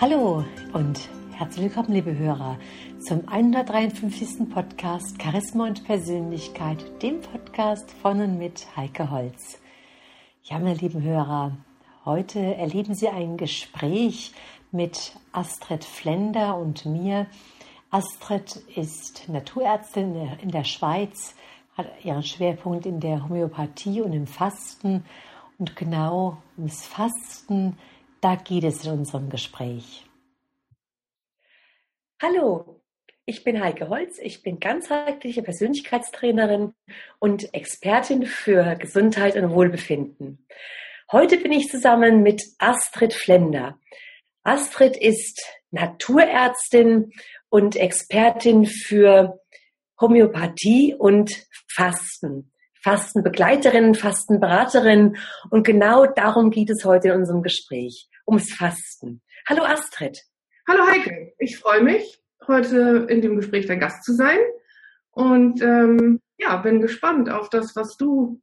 Hallo und herzlich willkommen, liebe Hörer, zum 153. Podcast Charisma und Persönlichkeit, dem Podcast von und mit Heike Holz. Ja, meine lieben Hörer, heute erleben Sie ein Gespräch mit Astrid Flender und mir. Astrid ist Naturärztin in der Schweiz, hat ihren Schwerpunkt in der Homöopathie und im Fasten. Und genau ums Fasten da geht es in unserem Gespräch. Hallo, ich bin Heike Holz, ich bin ganzheitliche Persönlichkeitstrainerin und Expertin für Gesundheit und Wohlbefinden. Heute bin ich zusammen mit Astrid Flender. Astrid ist Naturärztin und Expertin für Homöopathie und Fasten. Fastenbegleiterin, Fastenberaterin und genau darum geht es heute in unserem Gespräch, ums Fasten. Hallo Astrid. Hallo Heike, ich freue mich, heute in dem Gespräch dein Gast zu sein und ähm, ja, bin gespannt auf das, was du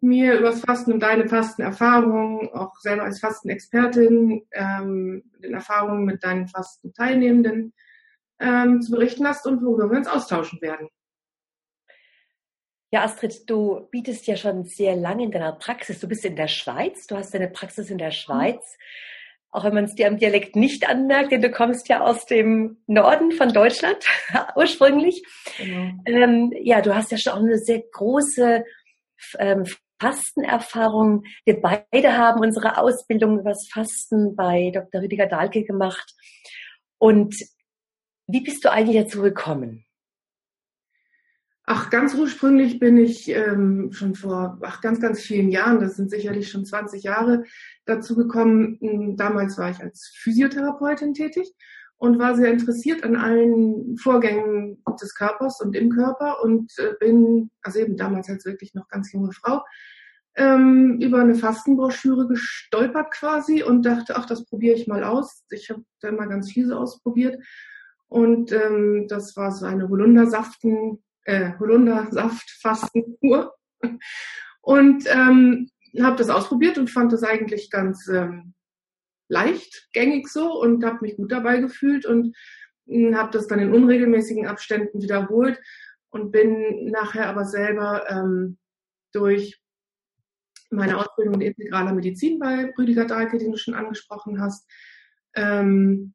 mir über das Fasten und deine Fastenerfahrungen, auch selber als Fastenexpertin, ähm, den Erfahrungen mit deinen Fastenteilnehmenden ähm, zu berichten hast und worüber wir uns austauschen werden. Ja, Astrid, du bietest ja schon sehr lange in deiner Praxis. Du bist in der Schweiz, du hast deine Praxis in der Schweiz. Auch wenn man es dir am Dialekt nicht anmerkt, denn du kommst ja aus dem Norden von Deutschland ursprünglich. Genau. Ähm, ja, du hast ja schon auch eine sehr große ähm, Fastenerfahrung. Wir beide haben unsere Ausbildung über das Fasten bei Dr. Rüdiger Dahlke gemacht. Und wie bist du eigentlich dazu gekommen? Ach, ganz ursprünglich bin ich ähm, schon vor ach, ganz, ganz vielen Jahren, das sind sicherlich schon 20 Jahre, dazu gekommen. Hm, damals war ich als Physiotherapeutin tätig und war sehr interessiert an allen Vorgängen des Körpers und im Körper und äh, bin, also eben damals als wirklich noch ganz junge Frau, ähm, über eine Fastenbroschüre gestolpert quasi und dachte, ach, das probiere ich mal aus. Ich habe da mal ganz viel so ausprobiert. Und ähm, das war so eine Holundersaften äh, Holundersaft-Fastenkur. Und ähm, habe das ausprobiert und fand das eigentlich ganz ähm, leicht, gängig so und habe mich gut dabei gefühlt und hm, habe das dann in unregelmäßigen Abständen wiederholt und bin nachher aber selber ähm, durch meine Ausbildung in integraler Medizin bei Rüdiger Dahlke, den du schon angesprochen hast, ähm,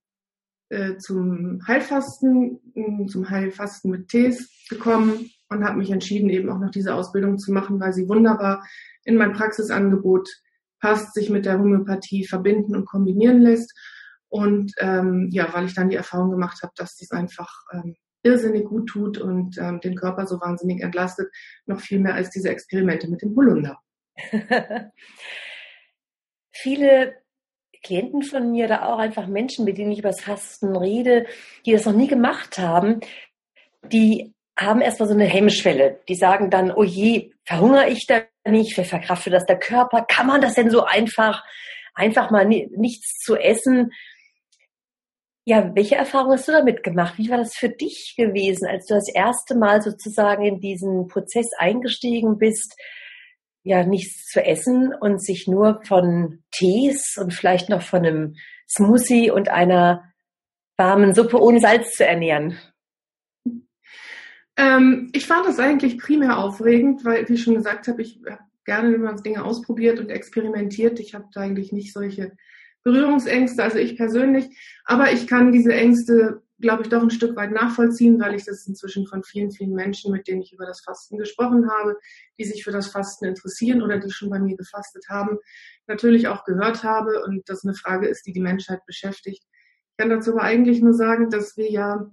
äh, zum Heilfasten, zum Heilfasten mit Tees gekommen und habe mich entschieden, eben auch noch diese Ausbildung zu machen, weil sie wunderbar in mein Praxisangebot passt, sich mit der Homöopathie verbinden und kombinieren lässt. Und ähm, ja, weil ich dann die Erfahrung gemacht habe, dass dies einfach ähm, irrsinnig gut tut und ähm, den Körper so wahnsinnig entlastet, noch viel mehr als diese Experimente mit dem Holunder. Viele Klienten von mir oder auch einfach Menschen, mit denen ich über das Fasten rede, die das noch nie gemacht haben, die haben erstmal so eine Hemmschwelle. Die sagen dann, oh je, verhungere ich da nicht, verkraftet das der Körper? Kann man das denn so einfach, einfach mal nichts zu essen? Ja, welche Erfahrung hast du damit gemacht? Wie war das für dich gewesen, als du das erste Mal sozusagen in diesen Prozess eingestiegen bist? Ja nichts zu essen und sich nur von Tees und vielleicht noch von einem Smoothie und einer warmen Suppe ohne Salz zu ernähren? Ähm, ich fand das eigentlich primär aufregend, weil, wie ich schon gesagt habe, ich habe gerne immer Dinge ausprobiert und experimentiert. Ich habe da eigentlich nicht solche Berührungsängste, also ich persönlich. Aber ich kann diese Ängste glaube ich, doch ein Stück weit nachvollziehen, weil ich das inzwischen von vielen, vielen Menschen, mit denen ich über das Fasten gesprochen habe, die sich für das Fasten interessieren oder die schon bei mir gefastet haben, natürlich auch gehört habe und das eine Frage ist, die die Menschheit beschäftigt. Ich kann dazu aber eigentlich nur sagen, dass wir ja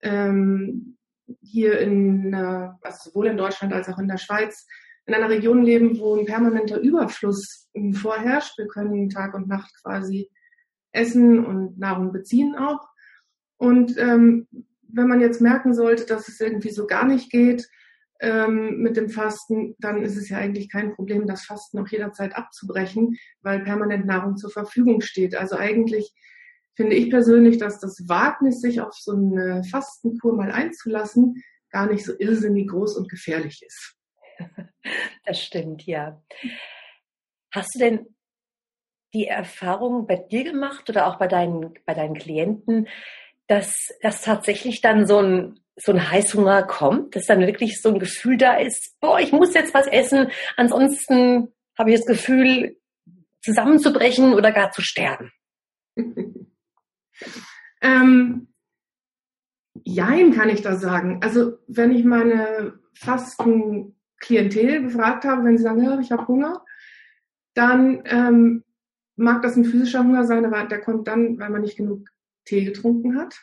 ähm, hier in, also sowohl in Deutschland als auch in der Schweiz, in einer Region leben, wo ein permanenter Überfluss vorherrscht. Wir können Tag und Nacht quasi essen und Nahrung beziehen auch. Und ähm, wenn man jetzt merken sollte, dass es irgendwie so gar nicht geht ähm, mit dem Fasten, dann ist es ja eigentlich kein Problem, das Fasten auch jederzeit abzubrechen, weil permanent Nahrung zur Verfügung steht. Also eigentlich finde ich persönlich, dass das Wagnis, sich auf so eine Fastenkur mal einzulassen, gar nicht so irrsinnig groß und gefährlich ist. Das stimmt, ja. Hast du denn die Erfahrung bei dir gemacht oder auch bei deinen, bei deinen Klienten, dass, dass tatsächlich dann so ein, so ein Heißhunger kommt, dass dann wirklich so ein Gefühl da ist, boah, ich muss jetzt was essen, ansonsten habe ich das Gefühl, zusammenzubrechen oder gar zu sterben? ähm, jein, kann ich da sagen. Also wenn ich meine fasten Klientel befragt habe, wenn sie sagen, ja, ich habe Hunger, dann ähm, mag das ein physischer Hunger sein, aber der kommt dann, weil man nicht genug Tee getrunken hat.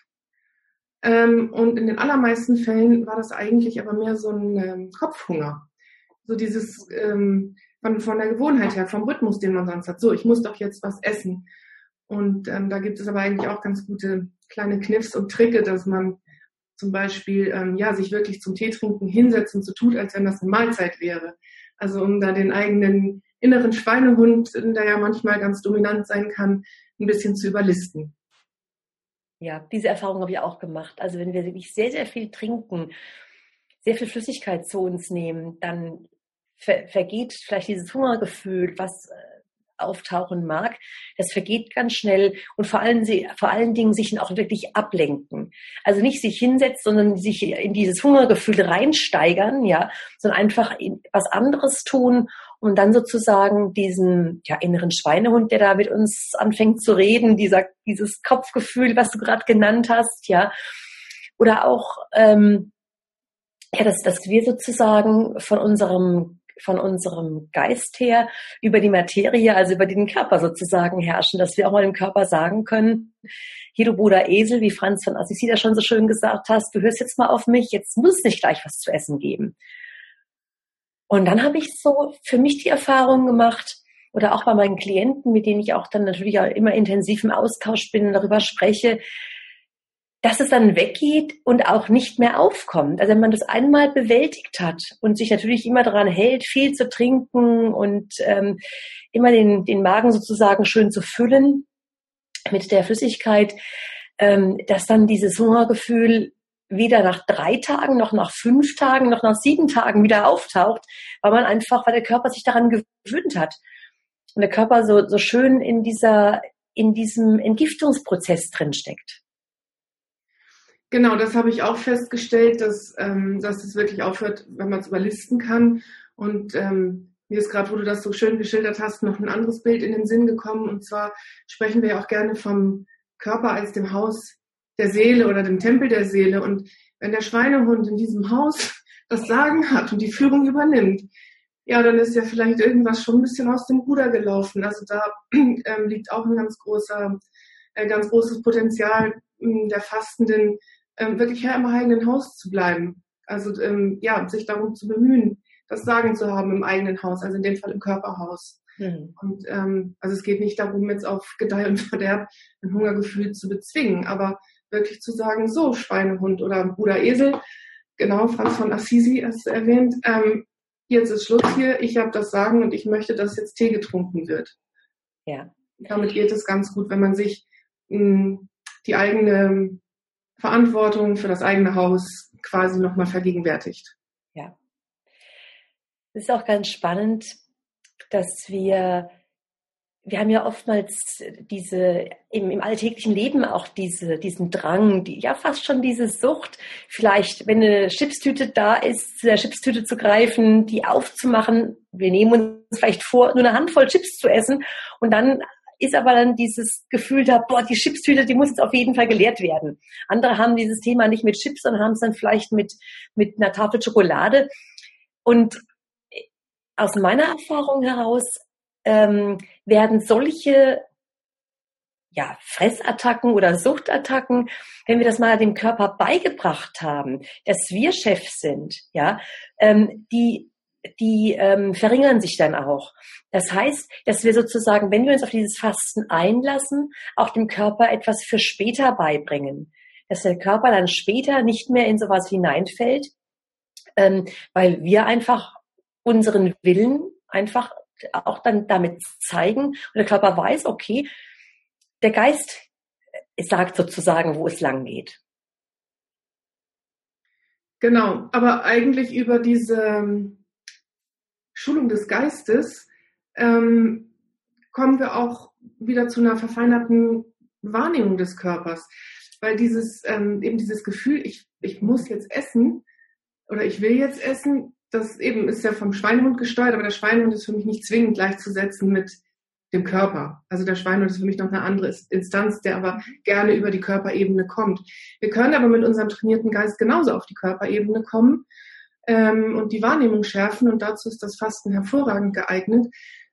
Ähm, und in den allermeisten Fällen war das eigentlich aber mehr so ein ähm, Kopfhunger. So dieses ähm, von, von der Gewohnheit her, vom Rhythmus, den man sonst hat. So, ich muss doch jetzt was essen. Und ähm, da gibt es aber eigentlich auch ganz gute kleine Kniffs und Tricke, dass man zum Beispiel ähm, ja sich wirklich zum Tee trinken hinsetzt und so tut, als wenn das eine Mahlzeit wäre. Also um da den eigenen inneren Schweinehund, der ja manchmal ganz dominant sein kann, ein bisschen zu überlisten. Ja, diese Erfahrung habe ich auch gemacht. Also wenn wir wirklich sehr, sehr viel trinken, sehr viel Flüssigkeit zu uns nehmen, dann ver vergeht vielleicht dieses Hungergefühl, was äh, auftauchen mag, das vergeht ganz schnell und vor allen, vor allen Dingen sich auch wirklich ablenken. Also nicht sich hinsetzt, sondern sich in dieses Hungergefühl reinsteigern, ja, sondern einfach was anderes tun und dann sozusagen diesen ja, inneren Schweinehund, der da mit uns anfängt zu reden, dieser, dieses Kopfgefühl, was du gerade genannt hast, ja, oder auch ähm, ja, dass, dass wir sozusagen von unserem von unserem Geist her über die Materie, also über den Körper sozusagen herrschen, dass wir auch mal dem Körper sagen können, hier du Bruder Esel, wie Franz von Assisi da schon so schön gesagt hast, du hörst jetzt mal auf mich, jetzt muss es nicht gleich was zu essen geben. Und dann habe ich so für mich die Erfahrung gemacht, oder auch bei meinen Klienten, mit denen ich auch dann natürlich auch immer intensiv im Austausch bin darüber spreche, dass es dann weggeht und auch nicht mehr aufkommt. Also wenn man das einmal bewältigt hat und sich natürlich immer daran hält, viel zu trinken und ähm, immer den, den Magen sozusagen schön zu füllen mit der Flüssigkeit, ähm, dass dann dieses Hungergefühl weder nach drei Tagen, noch nach fünf Tagen, noch nach sieben Tagen wieder auftaucht, weil man einfach, weil der Körper sich daran gewöhnt hat. Und der Körper so, so schön in dieser, in diesem Entgiftungsprozess drinsteckt. Genau, das habe ich auch festgestellt, dass, ähm, dass es wirklich aufhört, wenn man es überlisten kann. Und ähm, mir ist gerade, wo du das so schön geschildert hast, noch ein anderes Bild in den Sinn gekommen. Und zwar sprechen wir ja auch gerne vom Körper als dem Haus der Seele oder dem Tempel der Seele. Und wenn der Schweinehund in diesem Haus das Sagen hat und die Führung übernimmt, ja, dann ist ja vielleicht irgendwas schon ein bisschen aus dem Ruder gelaufen. Also da ähm, liegt auch ein ganz großer, äh, ganz großes Potenzial äh, der Fastenden, ähm, wirklich Herr im eigenen Haus zu bleiben. Also ähm, ja, sich darum zu bemühen, das Sagen zu haben im eigenen Haus, also in dem Fall im Körperhaus. Mhm. Und ähm, also es geht nicht darum, jetzt auf Gedeih und Verderb ein Hungergefühl zu bezwingen, aber wirklich zu sagen, so Schweinehund oder Bruder Esel, genau, Franz von Assisi hast du erwähnt, ähm, jetzt ist Schluss hier, ich habe das Sagen und ich möchte, dass jetzt Tee getrunken wird. Ja. Damit geht es ganz gut, wenn man sich mh, hm, die eigene Verantwortung für das eigene Haus quasi nochmal vergegenwärtigt. Ja. Es ist auch ganz spannend, dass wir, wir haben ja oftmals diese, im, im alltäglichen Leben auch diese, diesen Drang, die, ja fast schon diese Sucht, vielleicht, wenn eine Chipstüte da ist, zu der Chipstüte zu greifen, die aufzumachen. Wir nehmen uns vielleicht vor, nur eine Handvoll Chips zu essen und dann ist aber dann dieses Gefühl da, boah, die Chipstüte, die muss jetzt auf jeden Fall geleert werden. Andere haben dieses Thema nicht mit Chips, sondern haben es dann vielleicht mit, mit einer Tafel Schokolade. Und aus meiner Erfahrung heraus ähm, werden solche ja, Fressattacken oder Suchtattacken, wenn wir das mal dem Körper beigebracht haben, dass wir Chef sind, ja, ähm, die die ähm, verringern sich dann auch. Das heißt, dass wir sozusagen, wenn wir uns auf dieses Fasten einlassen, auch dem Körper etwas für später beibringen. Dass der Körper dann später nicht mehr in sowas hineinfällt, ähm, weil wir einfach unseren Willen einfach auch dann damit zeigen und der Körper weiß, okay, der Geist sagt sozusagen, wo es lang geht. Genau, aber eigentlich über diese Schulung des Geistes ähm, kommen wir auch wieder zu einer verfeinerten Wahrnehmung des Körpers. Weil dieses, ähm, eben dieses Gefühl, ich, ich muss jetzt essen oder ich will jetzt essen, das eben ist ja vom Schweinehund gesteuert, aber der Schweinehund ist für mich nicht zwingend gleichzusetzen mit dem Körper. Also der Schweinehund ist für mich noch eine andere Instanz, der aber gerne über die Körperebene kommt. Wir können aber mit unserem trainierten Geist genauso auf die Körperebene kommen ähm, und die Wahrnehmung schärfen. Und dazu ist das Fasten hervorragend geeignet,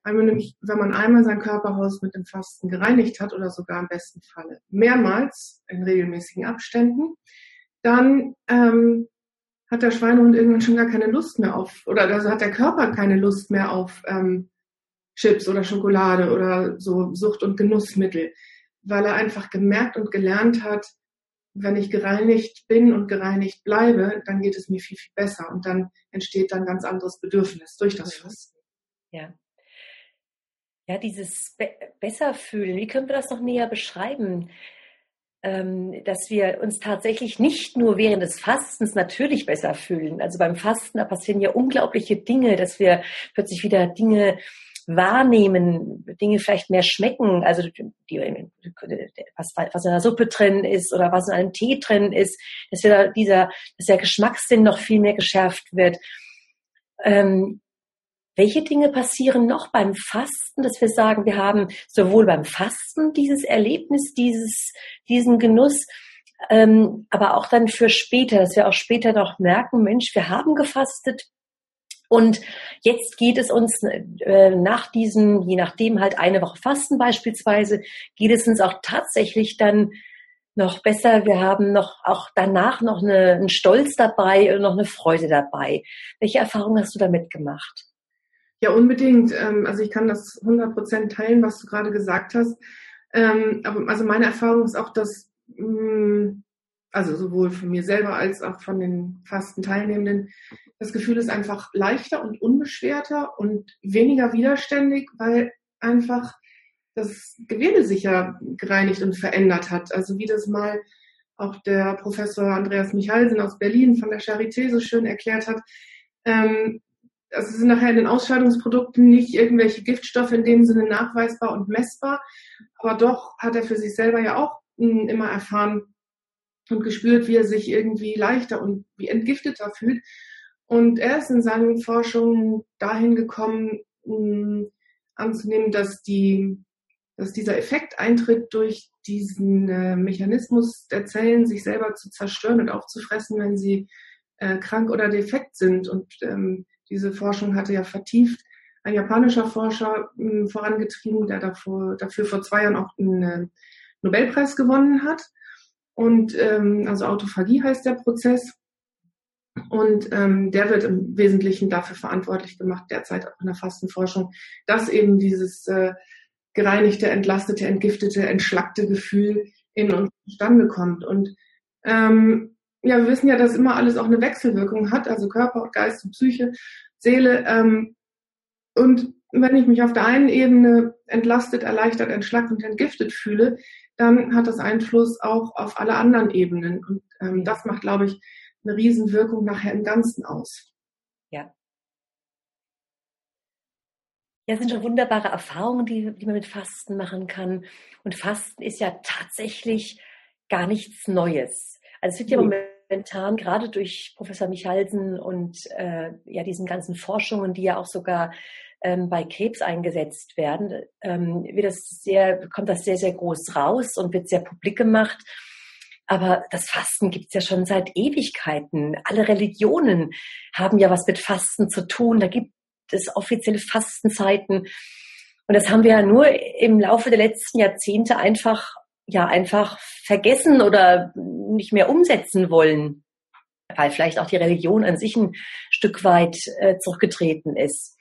weil man nämlich, wenn man einmal sein Körperhaus mit dem Fasten gereinigt hat oder sogar im besten Falle mehrmals in regelmäßigen Abständen, dann ähm, hat der Schweinehund irgendwann schon gar keine Lust mehr auf, oder also hat der Körper keine Lust mehr auf ähm, Chips oder Schokolade oder so Sucht- und Genussmittel, weil er einfach gemerkt und gelernt hat, wenn ich gereinigt bin und gereinigt bleibe, dann geht es mir viel, viel besser und dann entsteht dann ganz anderes Bedürfnis durch das Fasten. Ja. Ja, dieses Be besser fühlen, wie können wir das noch näher beschreiben? Ähm, dass wir uns tatsächlich nicht nur während des Fastens natürlich besser fühlen. Also beim Fasten, da passieren ja unglaubliche Dinge, dass wir plötzlich wieder Dinge wahrnehmen, Dinge vielleicht mehr schmecken, also was, was in der Suppe drin ist oder was in einem Tee drin ist, dass wir dieser, dass der Geschmackssinn noch viel mehr geschärft wird. Ähm, welche Dinge passieren noch beim Fasten, dass wir sagen, wir haben sowohl beim Fasten dieses Erlebnis, dieses, diesen Genuss, ähm, aber auch dann für später, dass wir auch später noch merken, Mensch, wir haben gefastet, und jetzt geht es uns äh, nach diesen, je nachdem halt eine Woche Fasten beispielsweise, geht es uns auch tatsächlich dann noch besser. Wir haben noch auch danach noch eine, einen Stolz dabei und noch eine Freude dabei. Welche Erfahrungen hast du damit gemacht? Ja, unbedingt. Ähm, also ich kann das 100 Prozent teilen, was du gerade gesagt hast. Ähm, aber also meine Erfahrung ist auch, dass mm, also sowohl von mir selber als auch von den fasten Teilnehmenden, das Gefühl ist einfach leichter und unbeschwerter und weniger widerständig, weil einfach das Gewebe sich ja gereinigt und verändert hat. Also wie das mal auch der Professor Andreas Michalsen aus Berlin von der Charité so schön erklärt hat. Ähm, also sind nachher in den Ausscheidungsprodukten nicht irgendwelche Giftstoffe in dem Sinne nachweisbar und messbar, aber doch hat er für sich selber ja auch hm, immer erfahren, und gespürt, wie er sich irgendwie leichter und wie entgifteter fühlt. Und er ist in seinen Forschungen dahin gekommen, anzunehmen, dass die, dass dieser Effekt eintritt durch diesen äh, Mechanismus der Zellen, sich selber zu zerstören und aufzufressen, wenn sie äh, krank oder defekt sind. Und ähm, diese Forschung hatte ja vertieft ein japanischer Forscher äh, vorangetrieben, der davor, dafür vor zwei Jahren auch einen äh, Nobelpreis gewonnen hat. Und ähm, also Autophagie heißt der Prozess. Und ähm, der wird im Wesentlichen dafür verantwortlich gemacht, derzeit auch in der Fastenforschung, dass eben dieses äh, gereinigte, entlastete, entgiftete, entschlackte Gefühl in uns zustande kommt. Und ähm, ja, wir wissen ja, dass immer alles auch eine Wechselwirkung hat, also Körper, Geist und Psyche, Seele. Ähm, und wenn ich mich auf der einen Ebene entlastet, erleichtert, entschlackt und entgiftet fühle, dann hat das Einfluss auch auf alle anderen Ebenen. Und ähm, das macht, glaube ich, eine Riesenwirkung nachher im Ganzen aus. Ja. Ja, sind schon wunderbare Erfahrungen, die, die man mit Fasten machen kann. Und Fasten ist ja tatsächlich gar nichts Neues. Also es wird ja momentan gerade durch Professor Michalsen und äh, ja diesen ganzen Forschungen, die ja auch sogar ähm, bei Krebs eingesetzt werden, ähm, wird das sehr, kommt das sehr, sehr groß raus und wird sehr publik gemacht. Aber das Fasten gibt es ja schon seit Ewigkeiten. Alle Religionen haben ja was mit Fasten zu tun. Da gibt es offizielle Fastenzeiten. Und das haben wir ja nur im Laufe der letzten Jahrzehnte einfach, ja, einfach vergessen oder nicht mehr umsetzen wollen, weil vielleicht auch die Religion an sich ein Stück weit äh, zurückgetreten ist.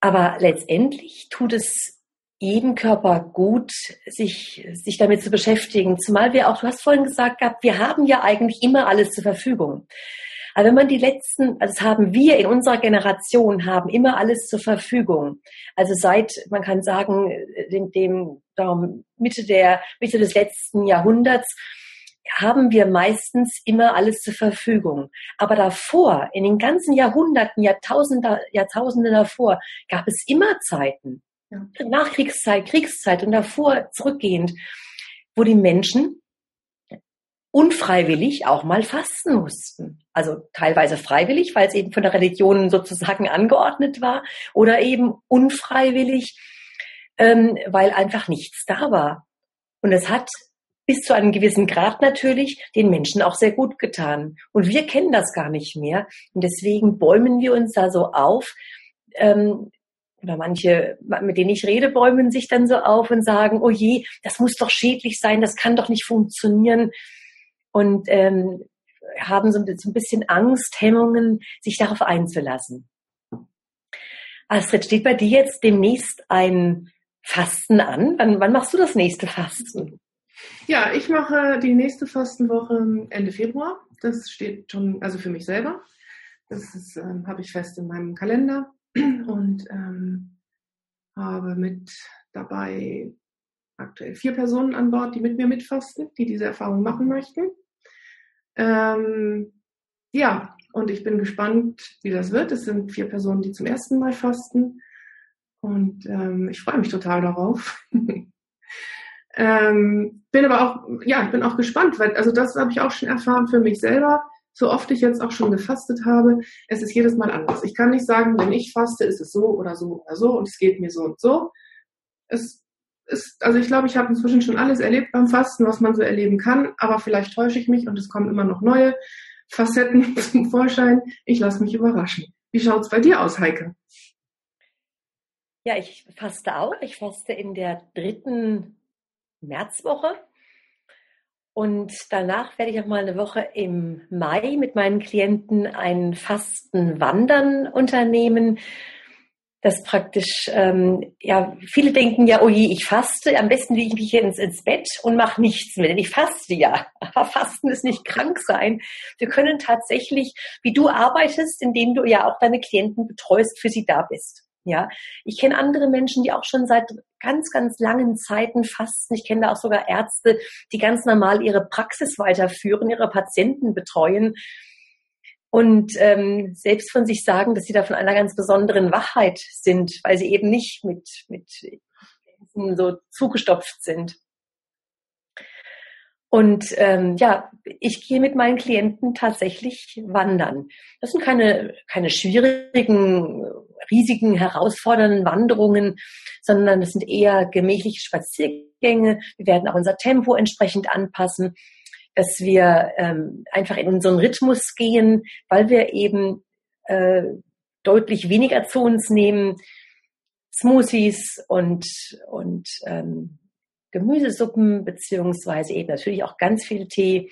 Aber letztendlich tut es jedem Körper gut, sich, sich damit zu beschäftigen. Zumal wir auch, du hast vorhin gesagt gehabt, wir haben ja eigentlich immer alles zur Verfügung. Aber wenn man die letzten, also das haben wir in unserer Generation, haben immer alles zur Verfügung. Also seit, man kann sagen, dem, dem Mitte der, Mitte des letzten Jahrhunderts, haben wir meistens immer alles zur Verfügung. Aber davor, in den ganzen Jahrhunderten, Jahrtausende, Jahrtausende davor, gab es immer Zeiten, ja. Nachkriegszeit, Kriegszeit und davor zurückgehend, wo die Menschen unfreiwillig auch mal fasten mussten. Also teilweise freiwillig, weil es eben von der Religion sozusagen angeordnet war, oder eben unfreiwillig, ähm, weil einfach nichts da war. Und es hat bis zu einem gewissen Grad natürlich den Menschen auch sehr gut getan. Und wir kennen das gar nicht mehr. Und deswegen bäumen wir uns da so auf. Ähm, oder manche, mit denen ich rede, bäumen sich dann so auf und sagen, oh je, das muss doch schädlich sein, das kann doch nicht funktionieren und ähm, haben so, ein bisschen Angst, Hemmungen, sich darauf einzulassen. Astrid, steht bei dir jetzt demnächst ein Fasten an? Wann, wann machst du das nächste Fasten? Ja, ich mache die nächste Fastenwoche Ende Februar. Das steht schon, also für mich selber. Das ähm, habe ich fest in meinem Kalender und ähm, habe mit dabei aktuell vier Personen an Bord, die mit mir mitfasten, die diese Erfahrung machen möchten. Ähm, ja, und ich bin gespannt, wie das wird. Es sind vier Personen, die zum ersten Mal fasten. Und ähm, ich freue mich total darauf. ähm, bin aber auch, ja, ich bin auch gespannt, weil, also das habe ich auch schon erfahren für mich selber. So oft ich jetzt auch schon gefastet habe, es ist jedes Mal anders. Ich kann nicht sagen, wenn ich faste, ist es so oder so oder so und es geht mir so und so. Es ist, also ich glaube, ich habe inzwischen schon alles erlebt beim Fasten, was man so erleben kann, aber vielleicht täusche ich mich und es kommen immer noch neue Facetten zum Vorschein. Ich lasse mich überraschen. Wie schaut es bei dir aus, Heike? Ja, ich faste auch. Ich faste in der dritten Märzwoche. Und danach werde ich auch mal eine Woche im Mai mit meinen Klienten ein Fastenwandern unternehmen dass praktisch, ähm, ja, viele denken ja, oh je, ich faste, am besten liege ich mich ins, ins Bett und mache nichts mehr, denn ich faste ja. Aber Fasten ist nicht krank sein. Wir können tatsächlich, wie du arbeitest, indem du ja auch deine Klienten betreust, für sie da bist. Ja, ich kenne andere Menschen, die auch schon seit ganz, ganz langen Zeiten fasten. Ich kenne da auch sogar Ärzte, die ganz normal ihre Praxis weiterführen, ihre Patienten betreuen und ähm, selbst von sich sagen, dass sie da von einer ganz besonderen Wachheit sind, weil sie eben nicht mit, mit so zugestopft sind. Und ähm, ja, ich gehe mit meinen Klienten tatsächlich wandern. Das sind keine, keine schwierigen, riesigen, herausfordernden Wanderungen, sondern das sind eher gemächliche Spaziergänge. Wir werden auch unser Tempo entsprechend anpassen dass wir ähm, einfach in unseren Rhythmus gehen, weil wir eben äh, deutlich weniger zu uns nehmen. Smoothies und, und ähm, Gemüsesuppen, beziehungsweise eben natürlich auch ganz viel Tee.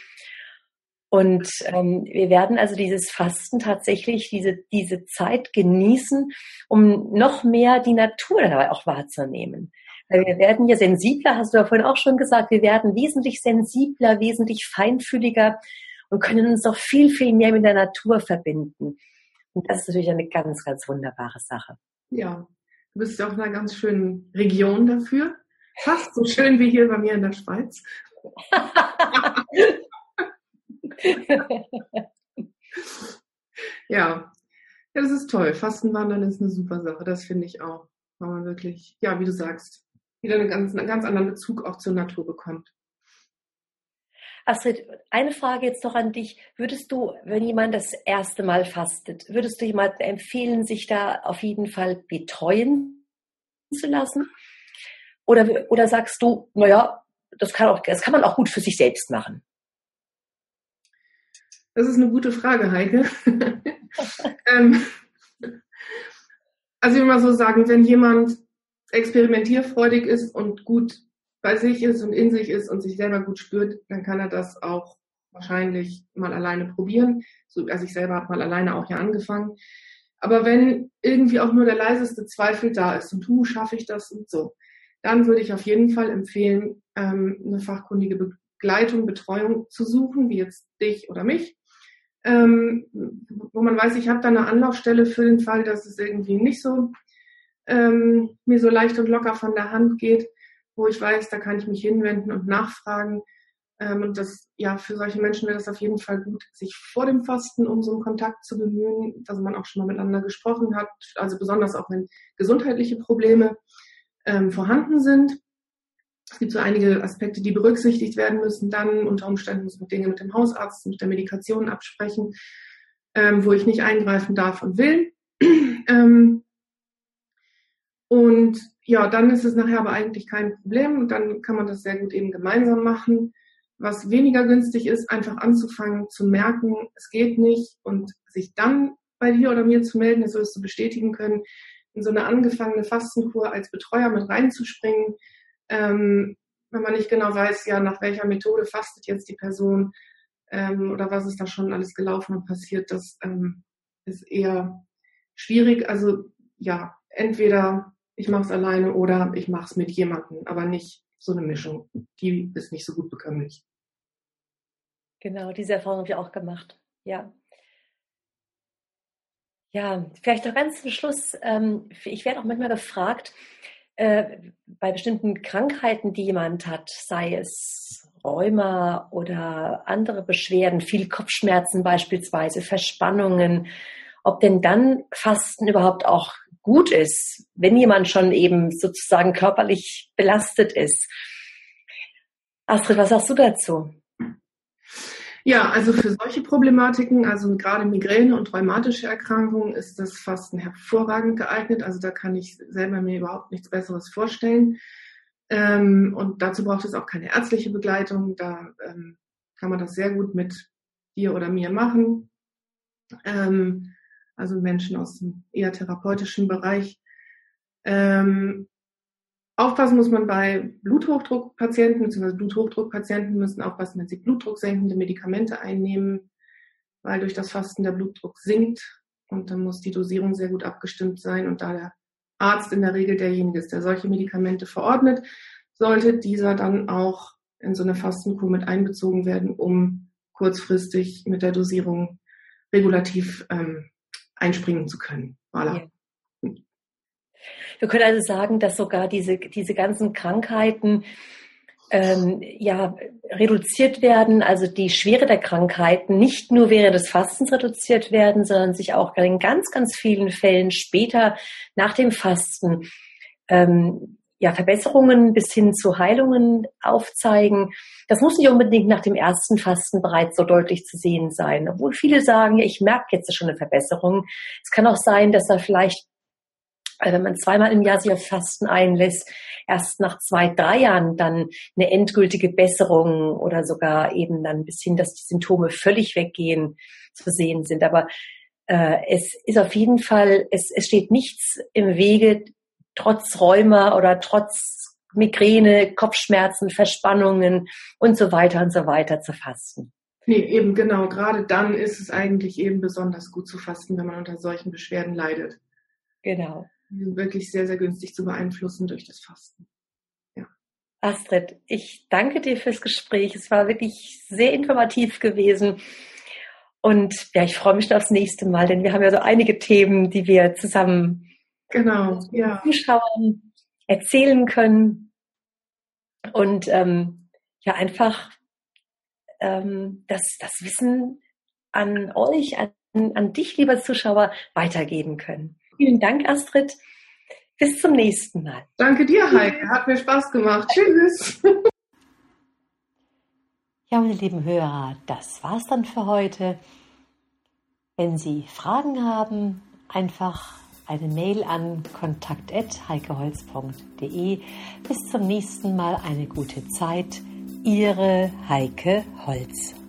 Und ähm, wir werden also dieses Fasten tatsächlich, diese, diese Zeit genießen, um noch mehr die Natur dabei auch wahrzunehmen. Weil wir werden ja sensibler, hast du ja vorhin auch schon gesagt, wir werden wesentlich sensibler, wesentlich feinfühliger und können uns doch viel, viel mehr mit der Natur verbinden. Und das ist natürlich eine ganz, ganz wunderbare Sache. Ja, du bist auch in einer ganz schönen Region dafür. Fast so schön wie hier bei mir in der Schweiz. ja. ja, das ist toll. Fastenwandern ist eine super Sache, das finde ich auch. Weil man wirklich, ja, wie du sagst, wieder einen ganz, einen ganz anderen Bezug auch zur Natur bekommt. Astrid, eine Frage jetzt noch an dich. Würdest du, wenn jemand das erste Mal fastet, würdest du jemandem empfehlen, sich da auf jeden Fall betreuen zu lassen? Oder, oder sagst du, naja, das kann, auch, das kann man auch gut für sich selbst machen? Das ist eine gute Frage, Heike. ähm, also ich will mal so sagen, wenn jemand experimentierfreudig ist und gut bei sich ist und in sich ist und sich selber gut spürt, dann kann er das auch wahrscheinlich mal alleine probieren. So, also ich selber habe mal alleine auch ja angefangen. Aber wenn irgendwie auch nur der leiseste Zweifel da ist und du schaffe ich das und so, dann würde ich auf jeden Fall empfehlen, ähm, eine fachkundige Begleitung, Betreuung zu suchen, wie jetzt dich oder mich, ähm, wo man weiß, ich habe da eine Anlaufstelle für den Fall, dass es irgendwie nicht so ähm, mir so leicht und locker von der Hand geht, wo ich weiß, da kann ich mich hinwenden und nachfragen. Ähm, und das, ja, für solche Menschen wäre das auf jeden Fall gut, sich vor dem Fasten um so einen Kontakt zu bemühen, dass man auch schon mal miteinander gesprochen hat, also besonders auch wenn gesundheitliche Probleme ähm, vorhanden sind. Es gibt so einige Aspekte, die berücksichtigt werden müssen. Dann unter Umständen muss man Dinge mit dem Hausarzt, mit der Medikation absprechen, ähm, wo ich nicht eingreifen darf und will. ähm, und ja, dann ist es nachher aber eigentlich kein Problem und dann kann man das sehr gut eben gemeinsam machen. Was weniger günstig ist, einfach anzufangen zu merken, es geht nicht und sich dann bei dir oder mir zu melden, das wirst du bestätigen können, in so eine angefangene Fastenkur als Betreuer mit reinzuspringen, ähm, wenn man nicht genau weiß, ja, nach welcher Methode fastet jetzt die Person ähm, oder was ist da schon alles gelaufen und passiert, das ähm, ist eher schwierig. Also ja, entweder ich mache es alleine oder ich mache es mit jemandem, aber nicht so eine Mischung. Die ist nicht so gut bekömmlich. Genau, diese Erfahrung habe ich auch gemacht. Ja. Ja, vielleicht noch ganz zum Schluss. Ähm, ich werde auch manchmal gefragt, äh, bei bestimmten Krankheiten, die jemand hat, sei es Rheuma oder andere Beschwerden, viel Kopfschmerzen beispielsweise, Verspannungen, ob denn dann Fasten überhaupt auch gut ist, wenn jemand schon eben sozusagen körperlich belastet ist. Astrid, was sagst du dazu? Ja, also für solche Problematiken, also gerade Migräne und rheumatische Erkrankungen, ist das Fasten hervorragend geeignet. Also da kann ich selber mir überhaupt nichts Besseres vorstellen. Ähm, und dazu braucht es auch keine ärztliche Begleitung. Da ähm, kann man das sehr gut mit dir oder mir machen. Ähm, also Menschen aus dem eher therapeutischen Bereich. Aufpassen muss man bei Bluthochdruckpatienten bzw. Bluthochdruckpatienten müssen aufpassen, wenn sie blutdrucksenkende Medikamente einnehmen, weil durch das Fasten der Blutdruck sinkt und dann muss die Dosierung sehr gut abgestimmt sein und da der Arzt in der Regel derjenige ist, der solche Medikamente verordnet, sollte dieser dann auch in so eine Fastenkur mit einbezogen werden, um kurzfristig mit der Dosierung regulativ ähm, einspringen zu können. Voilà. Ja. Wir können also sagen, dass sogar diese, diese ganzen Krankheiten ähm, ja, reduziert werden, also die Schwere der Krankheiten nicht nur während des Fastens reduziert werden, sondern sich auch in ganz, ganz vielen Fällen später nach dem Fasten ähm, ja, Verbesserungen bis hin zu Heilungen aufzeigen. Das muss nicht unbedingt nach dem ersten Fasten bereits so deutlich zu sehen sein. Obwohl viele sagen, ja, ich merke jetzt schon eine Verbesserung. Es kann auch sein, dass da vielleicht also wenn man zweimal im Jahr sich auf Fasten einlässt, erst nach zwei, drei Jahren dann eine endgültige Besserung oder sogar eben dann bis hin, dass die Symptome völlig weggehen, zu sehen sind. Aber äh, es ist auf jeden Fall, es, es steht nichts im Wege, trotz Rheuma oder trotz Migräne, Kopfschmerzen, Verspannungen und so weiter und so weiter zu fasten. Nee, eben genau. Gerade dann ist es eigentlich eben besonders gut zu fasten, wenn man unter solchen Beschwerden leidet. Genau wirklich sehr, sehr günstig zu beeinflussen durch das Fasten. Ja. Astrid, ich danke dir fürs Gespräch. Es war wirklich sehr informativ gewesen. Und ja, ich freue mich aufs nächste Mal, denn wir haben ja so einige Themen, die wir zusammen genau, ja. Zuschauern erzählen können. Und ähm, ja, einfach ähm, das, das Wissen an euch, an, an dich, lieber Zuschauer, weitergeben können. Vielen Dank, Astrid. Bis zum nächsten Mal. Danke dir, Heike. Hat mir Spaß gemacht. Tschüss. Ja, meine lieben Hörer, das war's dann für heute. Wenn Sie Fragen haben, einfach eine Mail an kontakt.heikeholz.de. Bis zum nächsten Mal eine gute Zeit. Ihre Heike Holz.